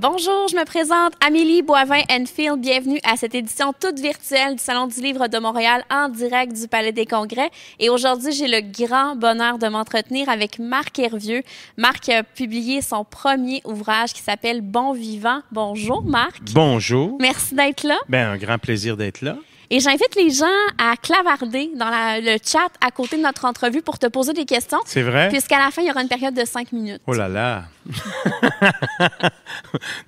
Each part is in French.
Bonjour, je me présente Amélie Boivin-Enfield. Bienvenue à cette édition toute virtuelle du Salon du Livre de Montréal en direct du Palais des Congrès. Et aujourd'hui, j'ai le grand bonheur de m'entretenir avec Marc Hervieux. Marc a publié son premier ouvrage qui s'appelle Bon Vivant. Bonjour, Marc. Bonjour. Merci d'être là. Ben, un grand plaisir d'être là. Et j'invite les gens à clavarder dans la- le chat à côté de notre entrevue pour te poser des questions. C'est vrai? Puisqu'à la fin, il y aura une période de cinq minutes. Oh là là.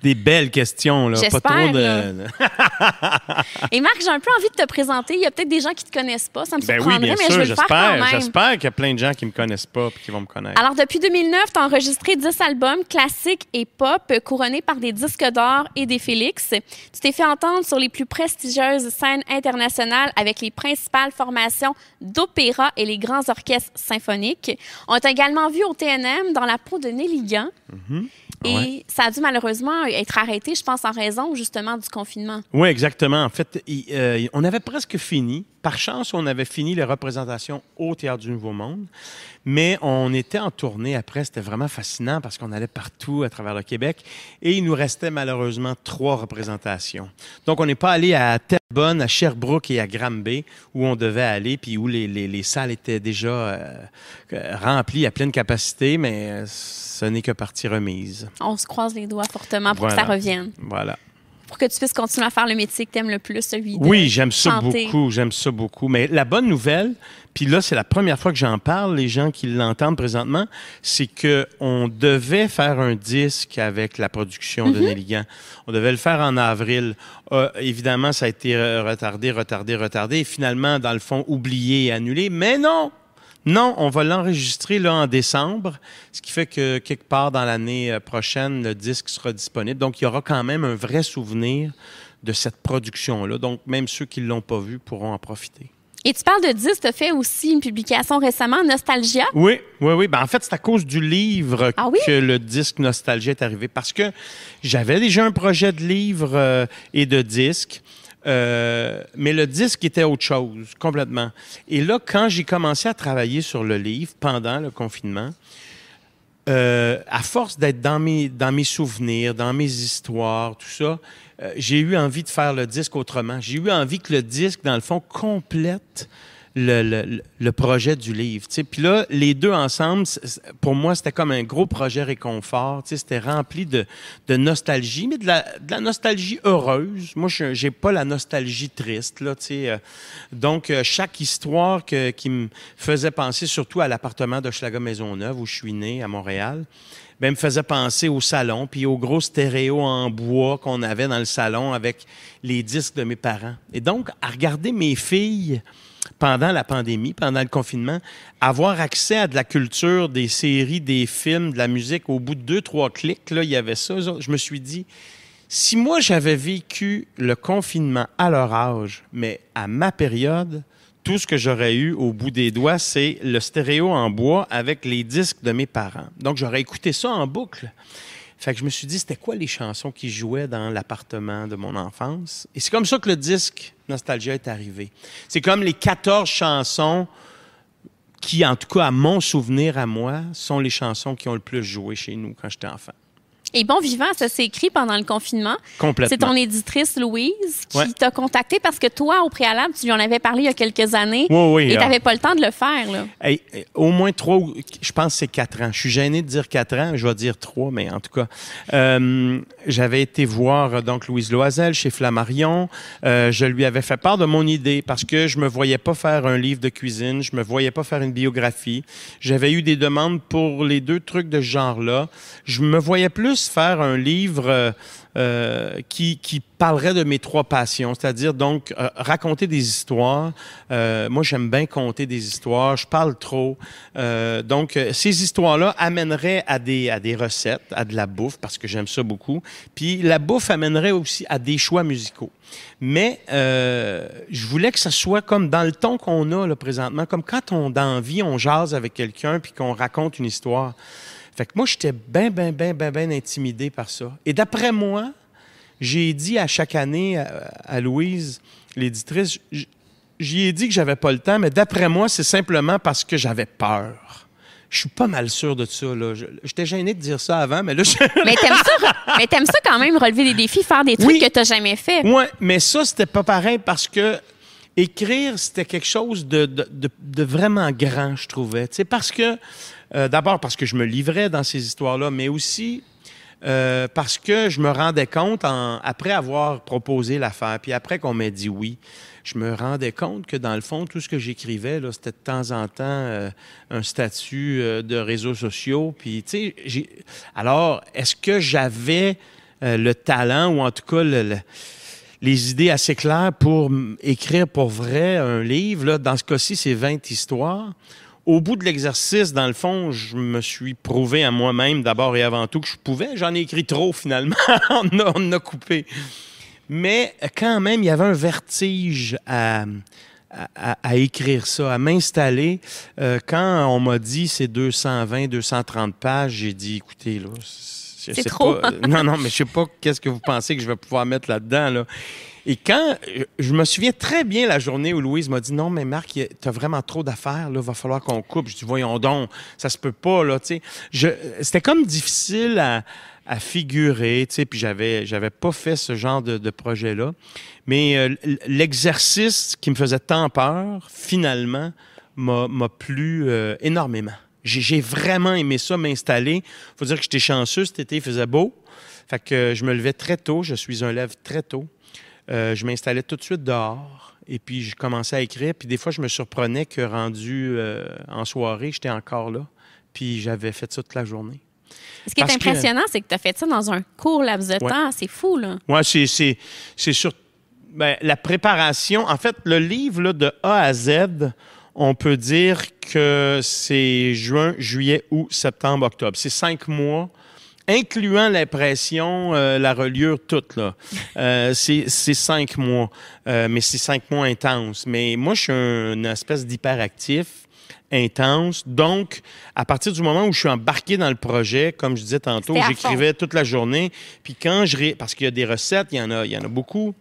Des belles questions, là. Pas trop de. Et Marc, j'ai un peu envie de te présenter. Il y a peut-être des gens qui te connaissent pas. Ça me Ben oui, surprendrait, bien mais je sûr, vais le faire quand j'espère. même. J'espère qu'il y a plein de gens qui me connaissent pas et qui vont me connaître. Alors, depuis 2009, tu as enregistré 10 albums classiques et pop, couronnés par des disques d'or et des Félix. Tu t'es fait entendre sur les plus prestigieuses scènes internationales avec les principales formations d'opéra et les grands orchestres symphoniques. On t'a également vu au TNM dans la peau de Nelly Gant. Et Ouais. ça a dû malheureusement être arrêté, je pense, en raison justement du confinement. Oui, exactement. En fait, il- euh, on avait presque fini. Par chance, on avait fini les représentations au Théâtre du Nouveau Monde. Mais on était en tournée après. C'était vraiment fascinant parce qu'on allait partout à travers le Québec. Et il nous restait malheureusement trois représentations. Donc, on n'est pas allé à Terrebonne, à Sherbrooke et à Granby où on devait aller, puis où les, les- les salles étaient déjà euh, euh, remplies à pleine capacité, mais euh, ce n'est que partie remise. On se croise les doigts fortement pour que ça revienne. Voilà. Pour que tu puisses continuer à faire le métier que tu aimes le plus, celui de Oui, j'aime ça beaucoup, j'aime ça beaucoup. Mais la bonne nouvelle, puis là, c'est la première fois que j'en parle, les gens qui l'entendent présentement, c'est que on devait faire un disque avec la production Mhm. de Nelly Gant. On devait le faire en avril. Euh, évidemment, ça a été retardé, retardé, retardé, et finalement, dans le fond, oublié et annulé. Mais non! Non, on va l'enregistrer là en décembre, ce qui fait que quelque part dans l'année euh, prochaine, le disque sera disponible. Donc, il y aura quand même un vrai souvenir de cette production-là. Donc, même ceux qui ne l'ont pas vu pourront en profiter. Et tu parles de 10, tu as fait aussi une publication récemment, Nostalgia? Oui, oui, oui. Ben, en fait, c'est à cause du livre Ah oui? que le disque Nostalgie est arrivé. Parce que j'avais déjà un projet de livre euh, et de disque. Euh, mais le disque était autre chose, complètement. Et là, quand j'ai commencé à travailler sur le livre pendant le confinement, euh, à force d'être dans mes, dans mes souvenirs, dans mes histoires, tout ça, euh, j'ai eu envie de faire le disque autrement. J'ai eu envie que le disque, dans le fond, complète le, le- projet du livre. tu sais. Puis là, les deux ensemble, pour moi, c'était comme un gros projet réconfort. C'était rempli de, de nostalgie, mais de la, de la nostalgie heureuse. Moi, je j'ai pas la nostalgie triste. Là, tu sais. Euh, Donc, euh, chaque histoire que- qui me faisait penser surtout à l'appartement de Schlager-Maisonneuve, où je suis né, à Montréal, ben, me faisait penser au salon, puis au gros stéréo en bois qu'on avait dans le salon avec les disques de mes parents. Et donc, à regarder mes filles pendant la pandémie, pendant le confinement, avoir accès à de la culture, des séries, des films, de la musique, au bout de deux, trois clics, là, il y avait ça. Je me suis dit, si moi j'avais vécu le confinement à leur âge, mais à ma période, tout ce que j'aurais eu au bout des doigts, c'est le stéréo en bois avec les disques de mes parents. Donc j'aurais écouté ça en boucle. Fait que je me suis dit, c'était quoi les chansons qui jouaient dans l'appartement de mon enfance? Et c'est comme ça que le disque Nostalgia est arrivé. C'est comme les 14 chansons qui, en tout cas, à mon souvenir à moi, sont les chansons qui ont le plus joué chez nous quand j'étais enfant. Et Bon Vivant, ça s'est écrit pendant le confinement. Complètement. C'est ton éditrice Louise qui Ouais. t'a contacté parce que toi, au préalable, tu lui en avais parlé il y a quelques années. Oui, oui, Et tu ah. n'avais pas le temps de le faire. Là. Hey, au moins trois, je pense que c'est quatre ans. Je suis gêné de dire quatre ans, je vais dire trois, mais en tout cas, euh, j'avais été voir donc Louise Loisel chez Flammarion. Euh, je lui avais fait part de mon idée parce que je me voyais pas faire un livre de cuisine, je me voyais pas faire une biographie. J'avais eu des demandes pour les deux trucs de ce genre-là. Je me voyais plus faire un livre euh, euh, qui, parlerait de mes trois passions, c'est-à-dire donc euh, raconter des histoires. Moi, j'aime bien compter des histoires. Je parle trop. Donc, ces histoires-là amèneraient à des, à des recettes, à de la bouffe, parce que j'aime ça beaucoup. Puis la bouffe amènerait aussi à des choix musicaux. Mais je voulais que ça soit comme dans le ton qu'on a là, présentement, comme quand on, dans vie, on jase avec quelqu'un puis qu'on raconte une histoire. Fait que moi, j'étais bien, bien, bien, bien, bien intimidé par ça. Et d'après moi, j'ai dit à chaque année à, à Louise, l'éditrice, j'y ai dit que j'avais pas le temps, mais d'après moi, c'est simplement parce que j'avais peur. Je suis pas mal sûr de ça. Là. Je- J'étais gêné de dire ça avant, mais là, je... Mais t'aimes ça, mais t'aimes ça quand même, relever des défis, faire des trucs Oui. que t'as jamais fait. Ouais, mais ça, c'était pas pareil parce que écrire, c'était quelque chose de, de, vraiment grand, je trouvais. Tu sais, parce que, euh, d'abord parce que je me livrais dans ces histoires-là, mais aussi euh, parce que je me rendais compte, après avoir proposé l'affaire, puis après qu'on m'ait dit oui, je me rendais compte que dans le fond, tout ce que j'écrivais, c'était de temps en temps euh, un statut de réseaux sociaux. Puis, tu sais, alors, est-ce que j'avais le talent, ou en tout cas le- les idées assez claires pour écrire pour vrai un livre? Là, dans ce cas-ci, c'est 20 histoires. Au bout de l'exercice, dans le fond, je me suis prouvé à moi-même, d'abord et avant tout, que je pouvais. J'en ai écrit trop, finalement. on, a, a coupé. Mais quand même, il y avait un vertige à, à, écrire ça, à m'installer. Euh, quand on m'a dit c'est 220, 230 pages, j'ai dit, écoutez, là, C'est trop. pas- non, non, mais je sais pas qu'est-ce que vous pensez que je vais pouvoir mettre là-dedans, là. Et quand, je- me souviens très bien la journée où Louise m'a dit non, mais Marc, tu as vraiment trop d'affaires, là, va falloir qu'on coupe. Je dis voyons donc, ça se peut pas, là, tu sais. C'était comme difficile à, à figurer, tu sais, puis j'avais, j'avais pas fait ce genre de, de projet-là. Mais euh, l'exercice qui me faisait tant peur, finalement, m'a, m'a plu euh, énormément. J'ai, vraiment aimé ça, m'installer. faut dire que j'étais chanceux, cet été, il faisait beau. Fait que euh, je me levais très tôt, je suis un lève très tôt. Euh, je m'installais tout de suite dehors et puis je commençais à écrire. Puis des fois, je me surprenais que rendu euh, en soirée, j'étais encore là. Puis j'avais fait ça toute la journée. Ce qui est Parce impressionnant, c'est que t'as fait ça dans un court laps de Ouais. temps. C'est fou, là. Moi, c'est, c'est, c'est sur ben, la préparation. En fait, le livre là, de A à Z, on peut dire que c'est juin, juillet, août, septembre, octobre. C'est cinq mois. Incluant l'impression, euh, la reliure, toute, là. Euh, c'est, cinq mois. Euh, mais c'est cinq mois intenses. Mais moi, je suis un- une espèce d'hyperactif intense. Donc, à partir du moment où je suis embarqué dans le projet, comme je disais tantôt, j'écrivais toute la journée. Puis quand je... ré- Parce qu'il y a des recettes, il y en a, il y en a beaucoup.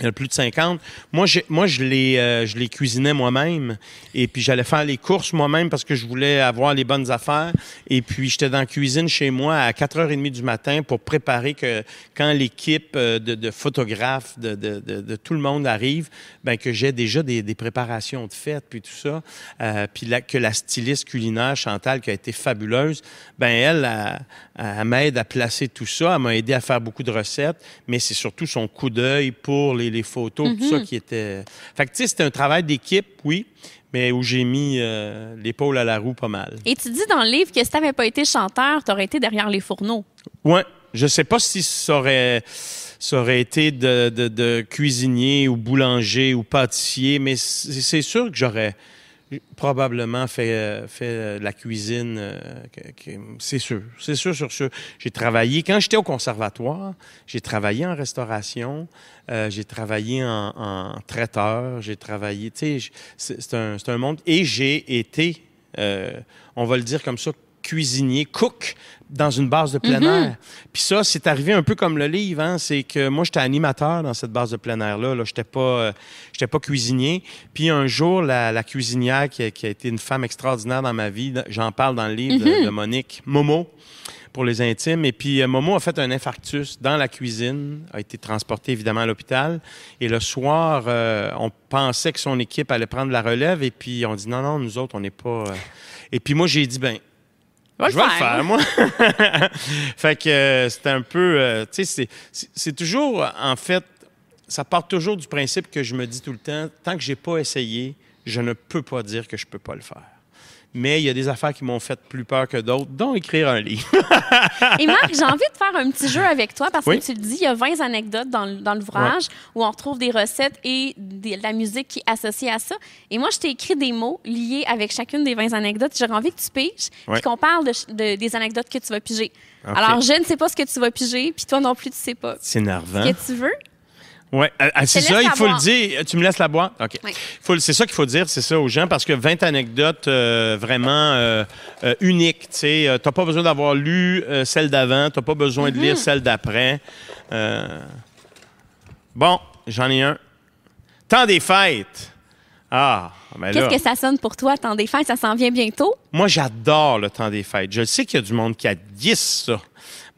Il y a plus de 50. Moi, je, moi, je, les, euh, je les cuisinais moi-même. Et puis, j'allais faire les courses moi-même parce que je voulais avoir les bonnes affaires. Et puis, j'étais dans la cuisine chez moi à 4h30 du matin pour préparer que quand l'équipe euh, de, photographes, de, de, tout le monde arrive, ben que j'ai déjà des, préparations de fête, puis tout ça. Euh, puis que la styliste culinaire, Chantal, qui a été fabuleuse, ben elle m'aide à placer tout ça. Elle m'a aidé à faire beaucoup de recettes, mais c'est surtout son coup d'œil pour les, les photos, tout ça qui était... Fait que, tu sais, c'était un travail d'équipe, oui, mais où j'ai mis euh, l'épaule à la roue pas mal. Et tu dis dans le livre que si t'avais pas été chanteur, t'aurais été derrière les fourneaux. Ouais, je sais pas si ça aurait, ça aurait été de, de, de cuisinier ou boulanger ou pâtissier, mais c'est sûr que j'aurais probablement fait, euh, fait euh, la cuisine. euh, c'est sûr, c'est sûr, sur sûr. J'ai travaillé, quand j'étais au conservatoire, j'ai travaillé en restauration, j'ai travaillé en, traiteur, j'ai travaillé, c'est un, monde. Et j'ai été, on va le dire comme ça, cuisinier, cook dans une base de plein air. Puis ça, c'est arrivé un peu comme le livre, hein, c'est que moi, j'étais animateur dans cette base de plein air-là. Là. J'étais pas, euh, j'étais pas cuisinier. Puis un jour, la, la cuisinière qui a, qui a été une femme extraordinaire dans ma vie, j'en parle dans le livre de, de Monique, Momo, pour les intimes. Et puis euh, Momo a fait un infarctus dans la cuisine, a été transporté évidemment à l'hôpital. Et le soir, euh, on pensait que son équipe allait prendre la relève. Et puis on dit non, non, nous autres, on n'est pas... Et puis moi, j'ai dit, ben Va je vais le faire, moi. fait que euh, c'était un peu. euh, tu sais, c'est- c'est- c'est toujours, en fait, ça part toujours du principe que je me dis tout le temps tant que j'ai pas essayé, je ne peux pas dire que je peux pas le faire. Mais il y a des affaires qui m'ont fait plus peur que d'autres, dont écrire un livre. Et Marc, j'ai envie de faire un petit jeu avec toi parce Oui. que tu le dis, il y a 20 anecdotes dans, l'ouvrage où on retrouve des recettes et de la musique qui est associée à ça. Et moi, je t'ai écrit des mots liés avec chacune des 20 anecdotes. J'aurais envie que tu piges Ouais. puis qu'on parle de, ch- de- des anecdotes que tu vas piger. Alors, je ne sais pas ce que tu vas piger, puis toi non plus, tu sais pas. C'est énervant. Ce que tu veux. Ouais, euh, euh, c'est ça, il faut le dire. Tu me laisses la boire? OK. Oui. C'est ça qu'il faut dire, c'est ça aux gens, parce que 20 anecdotes euh, vraiment euh, euh, uniques. Tu sais, Euh, t'as pas besoin d'avoir lu euh, celle d'avant, t'as pas besoin de Mm-hmm. lire celle d'après. Euh, Bon, j'en ai un. Temps des fêtes. Ah, ben Qu'est-ce que ça sonne pour toi, temps des fêtes? Ça s'en vient bientôt? Moi, j'adore le temps des fêtes. Je sais qu'il y a du monde qui a 10 ça.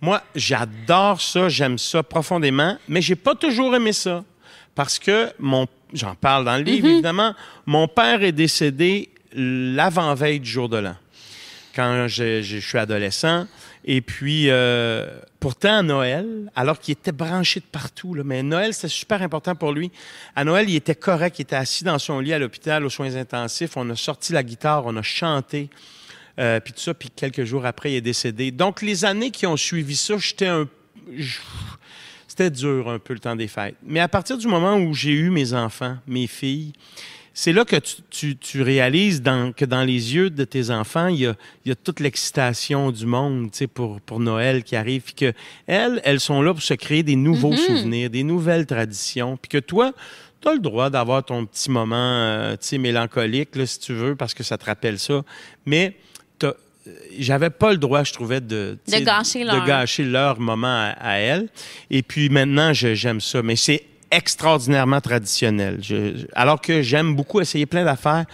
Moi, j'adore ça, j'aime ça profondément, mais j'ai pas toujours aimé ça. Parce que mon. J'en parle dans le livre, évidemment. Mon père est décédé l'avant-veille du jour de l'an, quand je, je- je suis adolescent. Et puis, euh, pourtant, à Noël, alors qu'il était branché de partout, mais Noël, c'était super important pour lui. À Noël, il était correct, il était assis dans son lit à l'hôpital aux soins intensifs. On a sorti la guitare, on a chanté. Euh, puis tout ça, puis quelques jours après, il est décédé. Donc, les années qui ont suivi ça, j'étais un... C'était dur un peu le temps des fêtes. Mais à partir du moment où j'ai eu mes enfants, mes filles, c'est là que tu, tu- tu réalises dans- que dans les yeux de tes enfants, il y a, il y a toute l'excitation du monde tu sais, pour, pour Noël qui arrive. Puis que elles, elles sont là pour se créer des nouveaux souvenirs, des nouvelles traditions. Puis que toi, tu as le droit d'avoir ton petit moment euh, tu sais, mélancolique, là, si tu veux, parce que ça te rappelle ça. Mais euh, j'avais pas le droit, je trouvais, de, De gâcher leur- de gâcher leur moment à, à elles. Et puis maintenant, j'aime ça. Mais c'est extraordinairement traditionnel. Je- je- alors que j'aime beaucoup essayer plein d'affaires,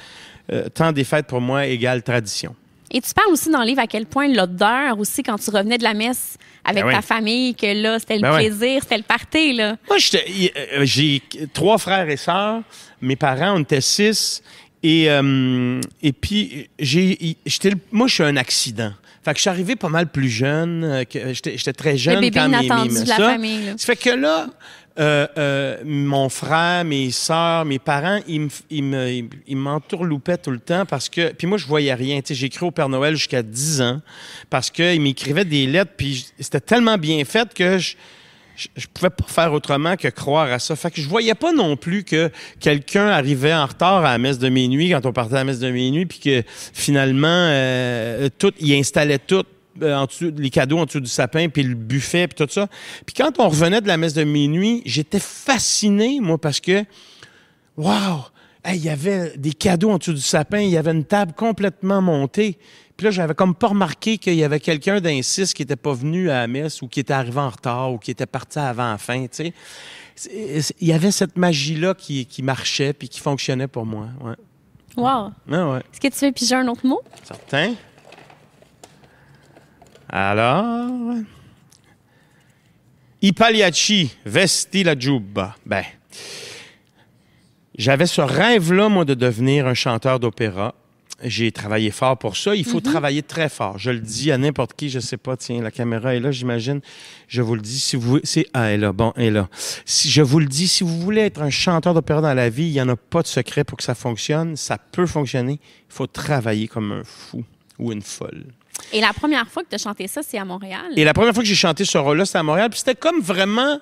euh, temps des fêtes pour moi égale tradition. Et tu parles aussi dans le livre à quel point l'odeur aussi, quand tu revenais de la messe avec Ben oui. ta famille, que là, c'était le Ben oui. plaisir, c'était le party, là. Moi, euh, j'ai trois frères et sœurs. Mes parents, on était six. Et, euh, et puis, j'ai, le- moi, je suis un accident. Fait que je suis arrivé pas mal plus jeune. j'étais, très jeune bébé quand mes- mes- de la ça. famille, là. Ça fait que là, euh, euh, mon frère, mes sœurs, mes parents, ils me, ils me, ils- ils m'entourloupaient tout le temps parce que. Puis moi, je voyais rien. Écrit au Père Noël jusqu'à 10 ans parce qu'ils m'écrivaient des lettres, puis c'était tellement bien fait que je. Je, pouvais pas faire autrement que croire à ça. Fait que je voyais pas non plus que quelqu'un arrivait en retard à la messe de minuit quand on partait à la messe de minuit, puis que finalement, euh, tout, il installait tout en dessous, les cadeaux en dessous du sapin, puis le buffet, puis tout ça. Puis quand on revenait de la messe de minuit, j'étais fasciné, moi, parce que, wow, Hey, il y avait des cadeaux en dessous du sapin, il y avait une table complètement montée. Puis là, j'avais comme pas remarqué qu'il y avait quelqu'un d'un six qui était pas venu à la messe ou qui était arrivé en retard ou qui était parti avant la fin, tu sais. Il y avait cette magie-là qui, qui marchait puis qui fonctionnait pour moi. Ouais. Wow. Ouais. Est-ce que tu veux piger un autre mot? Certain. Alors? I pagliacci vesti la giubba. Ben. J'avais ce rêve-là, moi, de devenir un chanteur d'opéra. J'ai travaillé fort pour ça. Il faut travailler très fort. Je le dis à n'importe qui, je sais pas. Tiens, la caméra est là, j'imagine. Je vous le dis. Si vous, c'est, ah, elle est là. Bon, elle est là. Si, je vous le dis, si vous voulez être un chanteur d'opéra dans la vie, il n'y en a pas de secret pour que ça fonctionne. Ça peut fonctionner. Il faut travailler comme un fou ou une folle. Et la première fois que tu as chanté ça, c'est à Montréal? Et la première fois que j'ai chanté ce rôle-là, c'était à Montréal. Puis c'était comme vraiment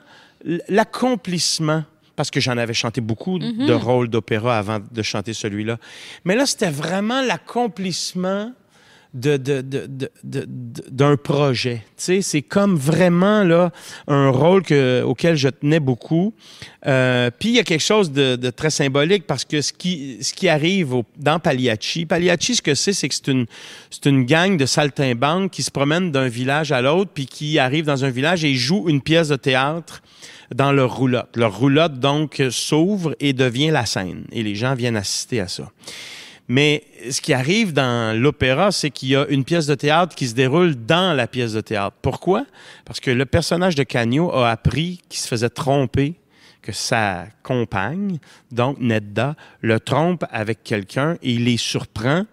l'accomplissement. Parce que j'en avais chanté beaucoup de rôles d'opéra avant de chanter celui-là. Mais là, c'était vraiment l'accomplissement de, de- de- de- d'un projet. C'est comme vraiment là un rôle que, auquel je tenais beaucoup. Euh, Puis il y a quelque chose de, très symbolique parce que ce qui, ce qui arrive au- dans Pagliacci, Pagliacci, ce que c'est, c'est que c'est une, c'est une gang de saltimbanques qui se promènent d'un village à l'autre puis qui arrivent dans un village et jouent une pièce de théâtre dans leur roulotte. Leur roulotte, donc, s'ouvre et devient la scène. Et les gens viennent assister à ça. Mais ce qui arrive dans l'opéra, c'est qu'il y a une pièce de théâtre qui se déroule dans la pièce de théâtre. Pourquoi? Parce que le personnage de Cagno a appris qu'il se faisait tromper, que sa compagne, donc Nedda, le trompe avec quelqu'un et il les surprend.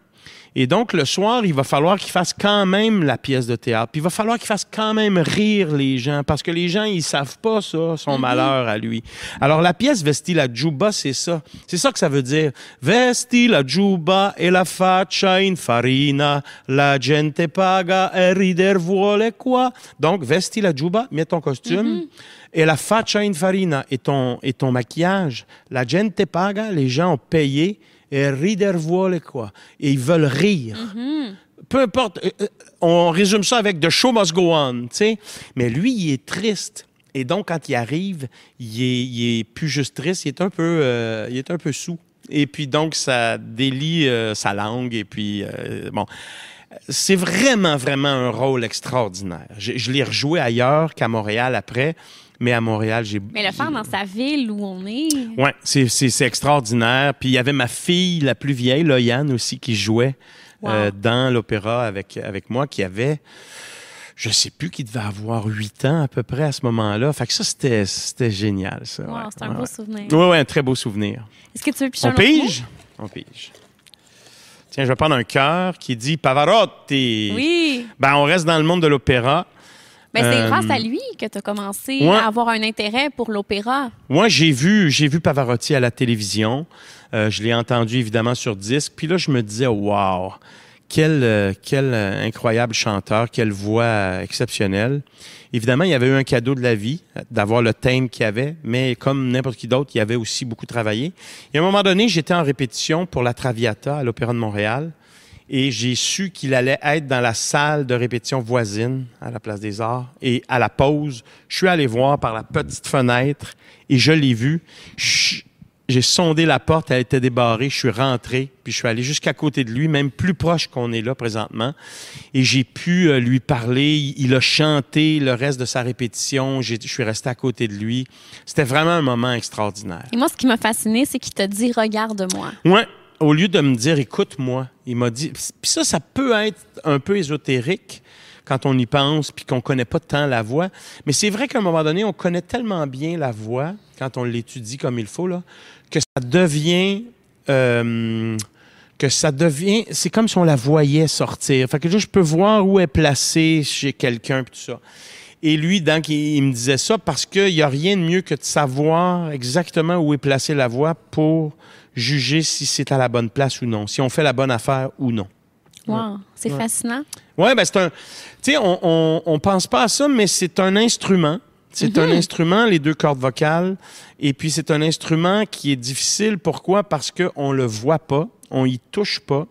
Et donc, le soir, il va falloir qu'il fasse quand même la pièce de théâtre. Puis il va falloir qu'il fasse quand même rire les gens, parce que les gens, ils savent pas ça, son malheur à lui. Alors, la pièce Vesti la Giuba, c'est ça. C'est ça que ça veut dire. Vesti la Giuba e la faccia in farina, la gente paga e rider vuole quoi. Donc, Vesti la Giuba, mets ton costume. Et la faccia in farina et ton, et ton maquillage, la gente paga, les gens ont payé, et rider quoi. Et ils veulent rire. Peu importe, euh, euh, on résume ça avec The show must go on, tu sais. Mais lui, il est triste. Et donc, quand il arrive, il est, plus juste triste, il est un peu, euh, il est un peu sous. Et puis, donc, ça délie euh, sa langue. Et puis, bon, c'est vraiment, vraiment un rôle extraordinaire. Je l'ai rejoué ailleurs qu'à Montréal après, mais à Montréal, j'ai... Mais le faire dans sa ville où on est. Ouais, c'est, extraordinaire. Puis il y avait ma fille la plus vieille, Loyane aussi, qui jouait Wow. euh, dans l'opéra avec, avec moi, qui avait, je sais plus, qui devait avoir huit ans à peu près à ce moment-là. Fait que ça, c'était, génial, ça. Wow, ouais. c'est un Ouais, beau souvenir. Oui, oui, un très beau souvenir. Est-ce que tu veux piger On pige? On pige. Tiens, je vais prendre un cœur qui dit Pavarotti. Oui. Ben, on reste dans le monde de l'opéra. Mais c'est Euh, grâce à lui que tu as commencé ouais. à avoir un intérêt pour l'opéra. Moi, j'ai vu, j'ai vu Pavarotti à la télévision. Euh, je l'ai entendu évidemment sur disque. Puis là, je me disais, wow, quel, euh, quel incroyable chanteur, quelle voix exceptionnelle. Évidemment, il y avait eu un cadeau de la vie, d'avoir le thème qu'il avait, mais comme n'importe qui d'autre, il avait aussi beaucoup travaillé. Et à un moment donné, j'étais en répétition pour la Traviata à l'Opéra de Montréal. Et j'ai su qu'il allait être dans la salle de répétition voisine à la Place des Arts. Et à la pause, je suis allé voir par la petite fenêtre et je l'ai vu. J'ai sondé la porte, elle était débarrée, je suis rentré, puis je suis allé jusqu'à côté de lui, même plus proche qu'on est là présentement. Et j'ai pu euh, lui parler. Il, a chanté le reste de sa répétition. Je suis resté à côté de lui. C'était vraiment un moment extraordinaire. Et moi, ce qui m'a fasciné, c'est qu'il t'a dit Regarde-moi. Ouais. Au lieu de me dire, écoute-moi, il m'a dit. Puis ça, ça peut être un peu ésotérique quand on y pense, puis qu'on connaît pas tant la voix. Mais c'est vrai qu'à un moment donné, on connaît tellement bien la voix quand on l'étudie comme il faut là, que ça devient. euh, que ça devient, c'est comme si on la voyait sortir. Fait que je peux voir où est placée chez quelqu'un puis tout ça. Et lui, donc, il me disait ça parce qu'il n'y a rien de mieux que de savoir exactement où est placée la voix pour juger si c'est à la bonne place ou non, si on fait la bonne affaire ou non. Wow, c'est Ouais. fascinant. Ouais, ben c'est un. Tu sais, on, on, on pense pas à ça, mais c'est un instrument. C'est un instrument, les deux cordes vocales. Et puis, c'est un instrument qui est difficile. Pourquoi? Parce qu'on le voit pas, on y touche pas.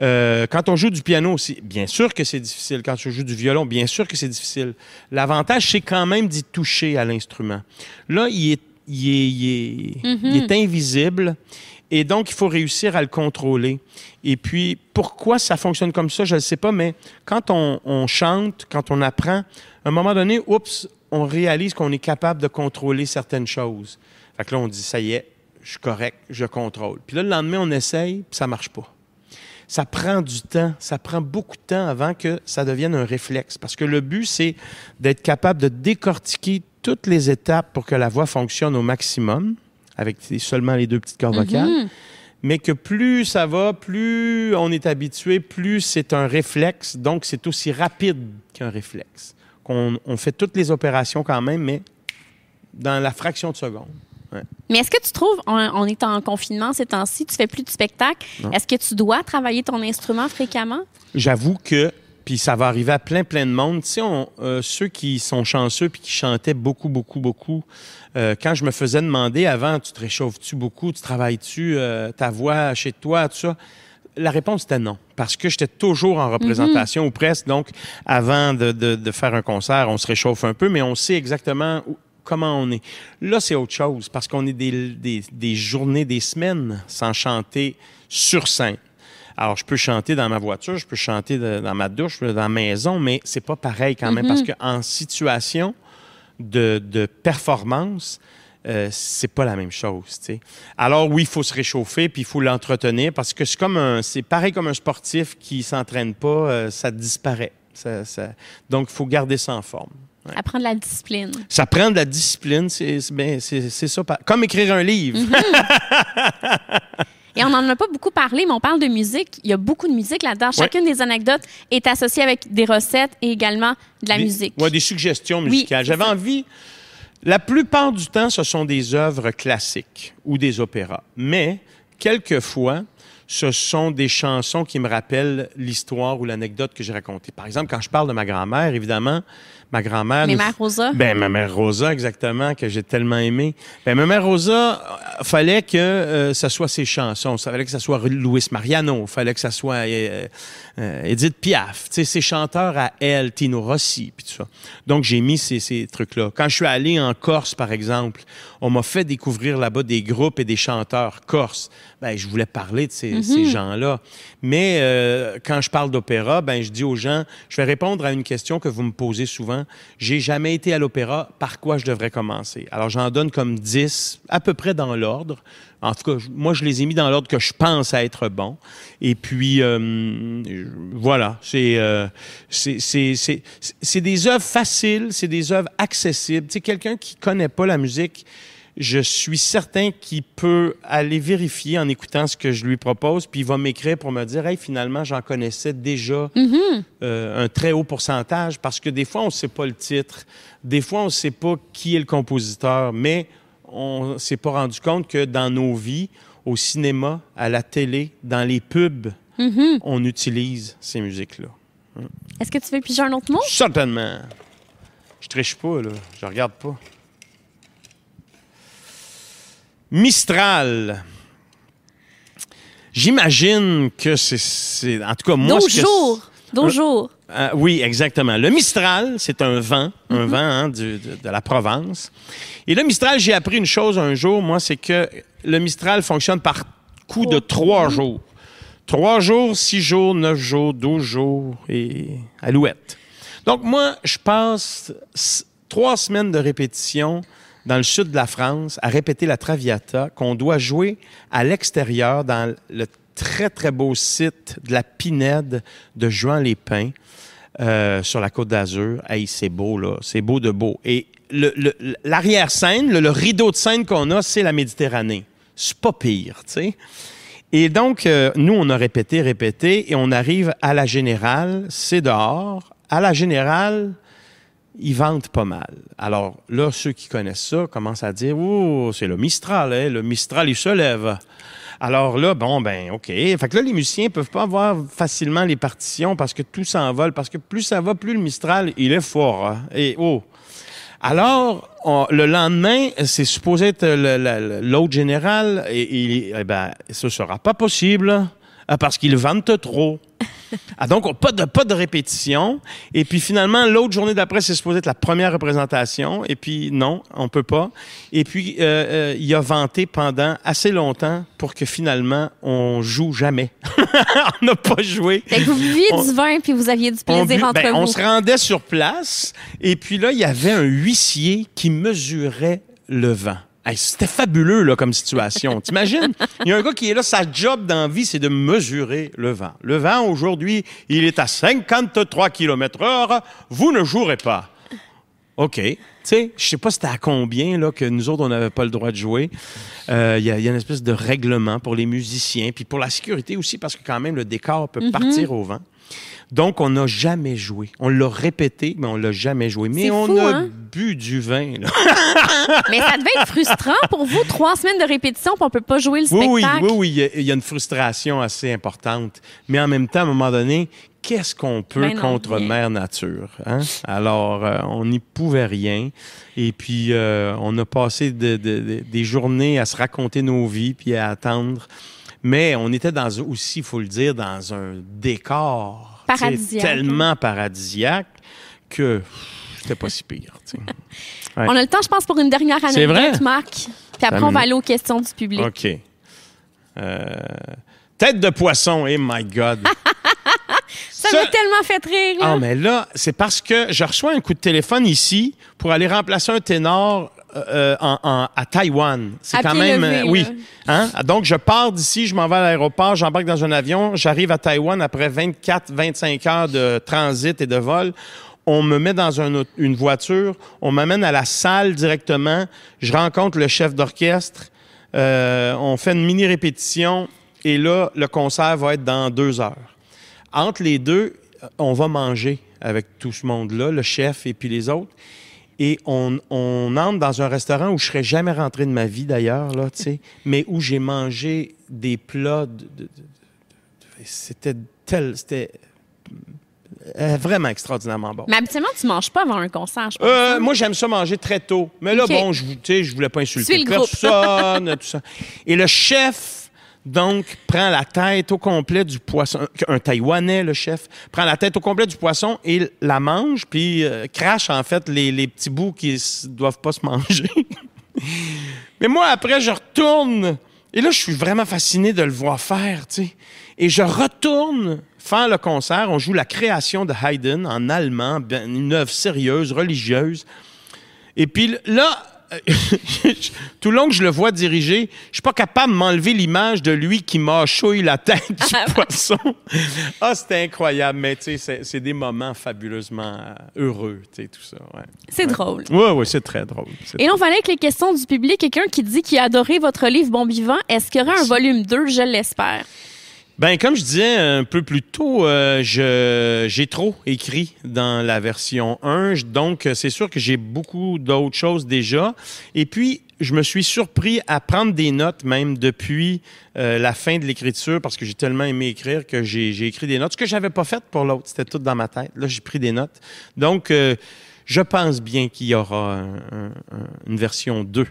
Euh, quand on joue du piano aussi, bien sûr que c'est difficile. Quand on joue du violon, bien sûr que c'est difficile. L'avantage, c'est quand même d'y toucher à l'instrument. Là, il est, il est, il est, il est invisible. Et donc, il faut réussir à le contrôler. Et puis, pourquoi ça fonctionne comme ça, je ne sais pas, mais quand on, on chante, quand on apprend, à un moment donné, oups, on réalise qu'on est capable de contrôler certaines choses. Fait que là, on dit, ça y est, je suis correct, je contrôle. Puis là, le lendemain, on essaye, puis ça marche pas. Ça prend du temps, ça prend beaucoup de temps avant que ça devienne un réflexe. Parce que le but, c'est d'être capable de décortiquer toutes les étapes pour que la voix fonctionne au maximum, avec seulement les deux petites cordes vocales mais que plus ça va, plus on est habitué, plus c'est un réflexe, donc c'est aussi rapide qu'un réflexe. On fait toutes les opérations quand même, mais dans la fraction de seconde. Mais est-ce que tu trouves, on, on est en confinement ces temps-ci, tu fais plus de spectacles, Non. est-ce que tu dois travailler ton instrument fréquemment? J'avoue que, puis ça va arriver à plein, plein de monde. Tu sais, on- euh, ceux qui sont chanceux puis qui chantaient beaucoup, beaucoup, beaucoup, euh, quand je me faisais demander avant, tu te réchauffes-tu beaucoup, tu travailles-tu euh, ta voix chez toi, tout ça, la réponse était non, parce que j'étais toujours en représentation ou presque. Donc, avant de, de- de faire un concert, on se réchauffe un peu, mais on sait exactement où- comment on est. Là, c'est autre chose, parce qu'on est des, des- des journées, des semaines sans chanter sur scène. Alors, je peux chanter dans ma voiture, je peux chanter de- dans ma douche, dans la maison, mais c'est pas pareil quand même, parce qu'en situation de, de performance, euh, c'est pas la même chose. Alors oui, il faut se réchauffer puis il faut l'entretenir parce que c'est comme un, c'est pareil comme un sportif qui s'entraîne pas, euh, ça disparaît. Ça- ça- donc il faut garder ça en forme. Ouais. Apprendre la discipline. Ça prend de la discipline, c'est ben, ça. Comme écrire un livre. Et on n'en a pas beaucoup parlé, mais on parle de musique. Il y a beaucoup de musique là-dedans. Chacune des anecdotes est associée avec des recettes et également de la Des- musique. ouais, des suggestions Oui, musicales. J'avais envie. La plupart du temps, ce sont des œuvres classiques ou des opéras. Mais, quelquefois, ce sont des chansons qui me rappellent l'histoire ou l'anecdote que j'ai racontée. Par exemple, quand je parle de ma grand-mère, évidemment, ma grand-mère... Mais nous- Mère Rosa? Ben, ma mère Rosa, exactement, que j'ai tellement aimé. Ben, ma mère Rosa, euh, fallait que euh, ça soit ses chansons. Ça fallait que ça soit Louis Mariano. Fallait que ça soit euh, euh, Edith Piaf. Tu sais, ses chanteurs à elle, Tino Rossi, puis tout ça. Donc, j'ai mis ces, ces trucs-là. Quand je suis allé en Corse, par exemple, on m'a fait découvrir là-bas des groupes et des chanteurs corses. Ben, je voulais parler de ces, ces gens-là. Mais euh, quand je parle d'opéra, ben, je dis aux gens, je vais répondre à une question que vous me posez souvent. J'ai jamais été à l'opéra, par quoi je devrais commencer? Alors, j'en donne comme 10, à peu près dans l'ordre. En tout cas, moi, je les ai mis dans l'ordre que je pense être bon. Et puis, euh, voilà, c'est euh, c'est des œuvres faciles, c'est des œuvres accessibles. Tu sais, quelqu'un qui connaît pas la musique, je suis certain qu'il peut aller vérifier en écoutant ce que je lui propose, puis il va m'écrire pour me dire, hey, finalement, j'en connaissais déjà euh, un très haut pourcentage, parce que des fois, on ne sait pas le titre, des fois, on ne sait pas qui est le compositeur, mais on s'est pas rendu compte que dans nos vies, au cinéma, à la télé, dans les pubs, on utilise ces musiques-là. Est-ce que tu veux piger un autre mot? Certainement. Je triche pas, là. Je regarde pas. Mistral. J'imagine que c'est-. En tout cas, moi. Deux jours. Deux jours. Euh, oui, exactement. Le Mistral, c'est un vent, un vent hein, du- de, de la Provence. Et le Mistral, j'ai appris une chose un jour, moi, c'est que le Mistral fonctionne par coup de trois jours. Trois jours, six jours, neuf jours, douze jours et alouette. Donc, moi, je passe trois semaines de répétition dans le sud de la France à répéter la Traviata qu'on doit jouer à l'extérieur dans le très, très beau site de la Pinède de Juan-les-Pins euh, sur la Côte d'Azur. Hey, c'est beau, là. C'est beau de beau. Et le- le- l'arrière-scène, le, le rideau de scène qu'on a, c'est la Méditerranée. C'est pas pire, tu sais. Et donc, euh, nous, on a répété, répété, et on arrive à la générale, c'est dehors. À la générale, ils vendent pas mal. Alors là, ceux qui connaissent ça commencent à dire, oh, c'est le Mistral, hein? le Mistral, il se lève. Alors là, bon, ben, OK. Fait que là, les musiciens peuvent pas avoir facilement les partitions parce que tout s'envole, parce que plus ça va, plus le Mistral, il est fort. hein. Et oh! Alors, le lendemain, c'est supposé être l'autre général, et, et- eh ben, ce sera pas possible parce qu'il vente trop. Ah, donc, on- pas de, pas de répétition. Et puis, finalement, l'autre journée d'après, c'est supposé être la première représentation. Et puis, non, on peut pas. Et puis, euh, euh, il a vanté pendant assez longtemps pour que finalement, on joue jamais. on n'a pas joué. Fait que vous buviez On- du vin puis vous aviez du plaisir bu- entre ben, vous. on se rendait sur place et puis là, il y avait un huissier qui mesurait le vent. Hey, C'était fabuleux là, comme situation. T'imagines? Il y a un gars qui est là, sa job dans la vie, c'est de mesurer le vent. Le vent, aujourd'hui, il est à 53 km heure. Vous ne jouerez pas. OK. Tu sais, je sais pas c'était à combien là, que nous autres, on n'avait pas le droit de jouer. Euh, Il y, y a une espèce de règlement pour les musiciens, puis pour la sécurité aussi, parce que quand même, le décor peut partir au vent. Donc, on n'a jamais joué. On l'a répété, mais on l'a jamais joué. Mais on fou, a hein? bu du vin. là. Mais ça devait être frustrant pour vous, trois semaines de répétition, puis on peut pas jouer le Oui, oui, spectacle. oui, oui, il y a- il y, a une frustration assez importante. Mais en même temps, à un moment donné, qu'est-ce qu'on peut Ben non, contre rien. Mère Nature? hein? Alors, euh, on n'y pouvait rien. Et puis, euh, on a passé de- de- de- des journées à se raconter nos vies, puis à attendre. Mais on était dans aussi, il faut le dire, dans un décor Paradisiaque, hein. tellement paradisiaque que c'était pas si pire. Ouais. On a le temps, je pense, pour une dernière anecdote, Marc. Puis après, Ça on va aller aux questions du public. OK. Euh, tête de poisson, eh my God. Ça Ça- m'a tellement fait rire. là. Ah, mais là, c'est parce que je reçois un coup de téléphone ici pour aller remplacer un ténor euh, en- en- à Taïwan. C'est quand même. levé, euh, oui. là. Hein? Donc, je pars d'ici, je m'en vais à l'aéroport, j'embarque dans un avion, j'arrive à Taïwan après 24-25 heures de transit et de vol. On me met dans un une voiture, on m'amène à la salle directement, je rencontre le chef d'orchestre, euh, on fait une mini répétition Et là, le concert va être dans deux heures. Entre les deux, on va manger avec tout ce monde-là, le chef et puis les autres. Et on, on entre dans un restaurant où je serais jamais rentré de ma vie d'ailleurs, là, tu sais, mais où j'ai mangé des plats. De, de- de- de- c'était tel, c'était euh, vraiment extraordinairement bon. Mais habituellement, tu manges pas avant un concert, je pense. Euh, hein? moi, j'aime ça manger très tôt. Mais là, bon, je, vou- tu sais, je voulais pas insulter personne, tout ça. Et le chef, donc, prend la tête au complet du poisson. Un Taïwanais, le chef, prend la tête au complet du poisson et la mange, puis euh, crache, en fait, les, les petits bouts qui s- doivent pas se manger. Mais moi, après, je retourne. Et là, je suis vraiment fasciné de le voir faire, tu sais. Et je retourne faire le concert. On joue la création de Haydn en allemand, ben, une œuvre sérieuse, religieuse. Et puis là, tout le long que je le vois diriger, je suis pas capable de m'enlever l'image de lui qui mâchouille la tête du poisson. Ah, c'était incroyable, mais tu sais, c'est- des moments fabuleusement euh, heureux, tu sais, tout ça. Ouais, C'est drôle. ouais, ouais, c'est très drôle. Et on va aller avec les questions du public. Quelqu'un qui dit qu'il a adoré votre livre Bon Vivant. Est-ce qu'il y aura un volume 2? Je l'espère. Ben, comme je disais un peu plus tôt, euh, j'ai trop écrit dans la version 1. Je- Donc, euh, c'est sûr que j'ai beaucoup d'autres choses déjà. Et puis, je me suis surpris à prendre des notes même depuis euh, la fin de l'écriture parce que j'ai tellement aimé écrire que j'ai, écrit des notes. Ce que j'avais pas fait pour l'autre, c'était tout dans ma tête. Là, j'ai pris des notes. Donc, euh, je pense bien qu'il y aura un- un- un- une version 2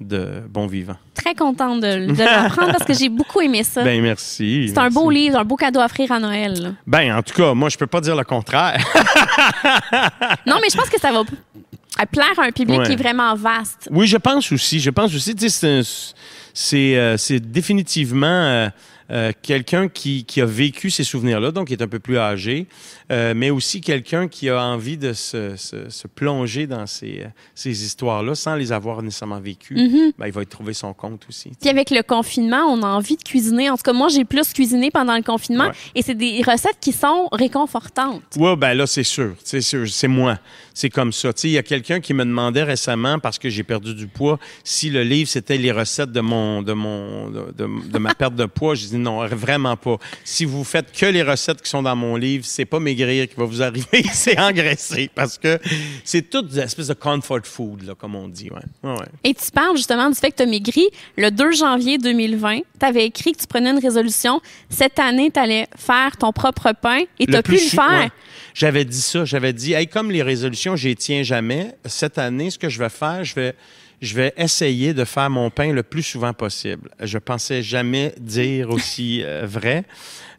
de Bon Vivant. Très contente de, de l'apprendre parce que j'ai beaucoup aimé ça. Ben, merci. c'est un beau livre, un beau cadeau à offrir à Noël. là. Ben, en tout cas, moi, je peux pas dire le contraire. Non, mais je pense que ça va p- plaire à un public Ouais. qui est vraiment vaste. Oui, je pense aussi. Je pense aussi. Tu sais, c'est un- c'est euh, c'est définitivement euh, euh, quelqu'un qui, qui a vécu ces souvenirs-là, donc qui est un peu plus âgé, euh, mais aussi quelqu'un qui a envie de se, se- se plonger dans ces, euh, ces histoires-là sans les avoir nécessairement vécues. Mhm. Ben, il va y trouver son compte aussi. Puis avec le confinement, on a envie de cuisiner. En tout cas, moi, j'ai plus cuisiné pendant le confinement Ouais. et c'est des recettes qui sont réconfortantes. Oui, ben là, c'est sûr. C'est sûr, c'est moi. C'est comme ça. Il y a quelqu'un qui me demandait récemment, parce que j'ai perdu du poids, si le livre, c'était les recettes de mon, de mon, de, de- de ma perte de poids. J'ai dit non, vraiment pas. Si vous faites que les recettes qui sont dans mon livre, c'est pas maigrir qui va vous arriver, c'est engraisser. Parce que c'est toute une espèce de comfort food, là, comme on dit. Ouais. Ouais, ouais. Et tu parles justement du fait que tu as maigri. Le 2 janvier 2020, tu avais écrit que tu prenais une résolution. Cette année, tu allais faire ton propre pain et tu as pu le faire. J'avais dit ça. J'avais dit, hey, comme les résolutions, je les tiens jamais. Cette année, ce que je vais faire, je vais, je vais essayer de faire mon pain le plus souvent possible. Je pensais jamais dire aussi euh, vrai.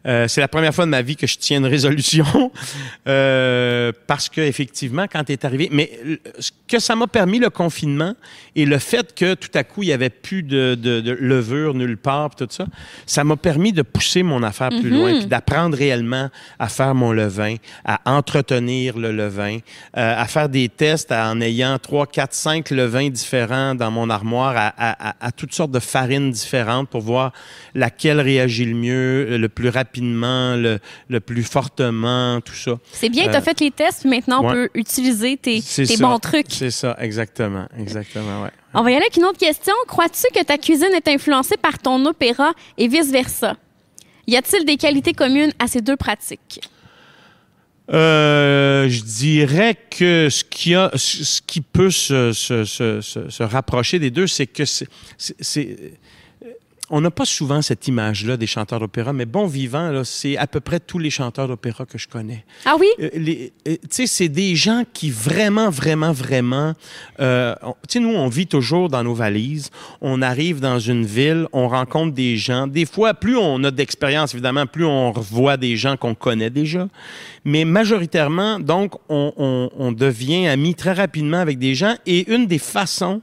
Euh, c'est la première fois de ma vie que je tiens une résolution. Euh, parce que effectivement, quand est arrivé, mais ce que ça m'a permis le confinement et le fait que tout à coup il y avait plus de, de, de levure nulle part, tout ça, ça m'a permis de pousser mon affaire plus loin, puis d'apprendre réellement à faire mon levain, à entretenir le levain, euh, à faire des tests en ayant trois, quatre, cinq levains différents dans mon armoire, à, à, à- à toutes sortes de farines différentes pour voir laquelle réagit le mieux, le plus rapidement, le, le plus fortement, tout ça. C'est bien, tu as Euh, fait les tests, puis maintenant on ouais. peut utiliser tes, tes bons trucs. C'est ça, exactement, exactement, ouais. On va y aller avec une autre question. Crois-tu que ta cuisine est influencée par ton opéra et vice-versa? Y a-t-il des qualités communes à ces deux pratiques? Euh, je dirais que ce qui, a, ce qui peut se, se, se, se, rapprocher des deux, c'est que c'est- on n'a pas souvent cette image-là des chanteurs d'opéra, mais bon vivant, là, c'est à peu près tous les chanteurs d'opéra que je connais. Ah oui? Euh, euh, tu sais, c'est des gens qui vraiment, vraiment, vraiment. euh, tu sais, nous, on vit toujours dans nos valises. On arrive dans une ville, on rencontre des gens. Des fois, plus on a d'expérience, évidemment, plus on revoit des gens qu'on connaît déjà. Mais majoritairement, donc, on, on- on devient amis très rapidement avec des gens. Et une des façons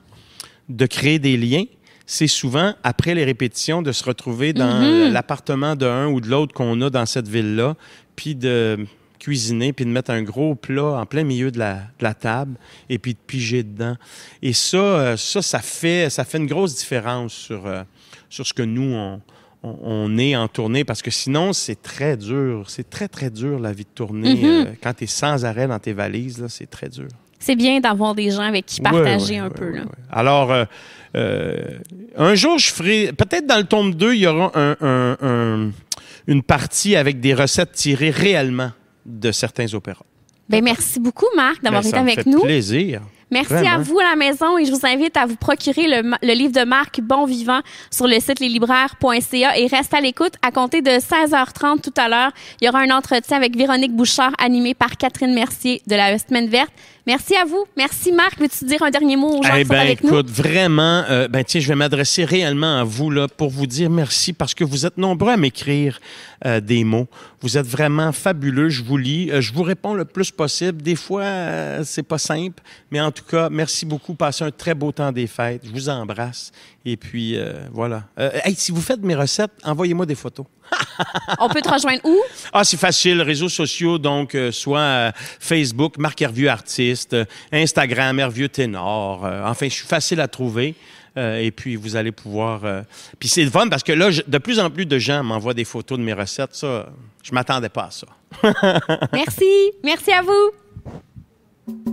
de créer des liens, c'est souvent, après les répétitions, de se retrouver dans Mhm. l'appartement d'un ou de l'autre qu'on a dans cette ville-là, puis de cuisiner, puis de mettre un gros plat en plein milieu de la, de la table, et puis de piger dedans. Et ça, euh, ça, ça fait, ça fait une grosse différence sur, euh, sur ce que nous, on, est en tournée, parce que sinon, c'est très dur. C'est très, très dur, la vie de tournée. Mhm. Euh, quand tu es sans arrêt dans tes valises, c'est très dur. C'est bien d'avoir des gens avec qui partager un peu. là. Alors, euh, euh, un jour, je ferai. Peut-être dans le tome 2, il y aura un- un- un- une partie avec des recettes tirées réellement de certains opéras. Ben, merci beaucoup, Marc, d'avoir Ben, été ça me avec fait nous. plaisir. Merci Vraiment. à vous à la maison et je vous invite à vous procurer le, livre de Marc Bon Vivant sur le site leslibraires.ca et reste à l'écoute. À compter de 16h30 tout à l'heure, il y aura un entretien avec Véronique Bouchard animé par Catherine Mercier de la Semaine verte. Merci à vous. Merci Marc. Veux-tu dire un dernier mot aux gens Eh ben, avec nous? écoute, vraiment, euh, ben, tiens, je vais m'adresser réellement à vous là, pour vous dire merci parce que vous êtes nombreux à m'écrire euh, des mots. Vous êtes vraiment fabuleux. Je vous lis. Euh, je vous réponds le plus possible. Des fois, euh, c'est pas simple, mais en tout cas, merci beaucoup. Passez un très beau temps des fêtes. Je vous embrasse. Et puis, euh, voilà. Euh, hey, si vous faites mes recettes, envoyez-moi des photos. On peut te rejoindre où? Ah, c'est facile. Réseaux sociaux, donc, euh, soit euh, Facebook, Marc Hervieux Artiste, Instagram, Hervieux Ténor. euh, enfin, je suis facile à trouver. Euh, et puis, vous allez pouvoir... euh, Puis c'est le fun parce que là, je- de plus en plus de gens m'envoient des photos de mes recettes. Ça, je m'attendais pas à ça. merci. Merci à vous.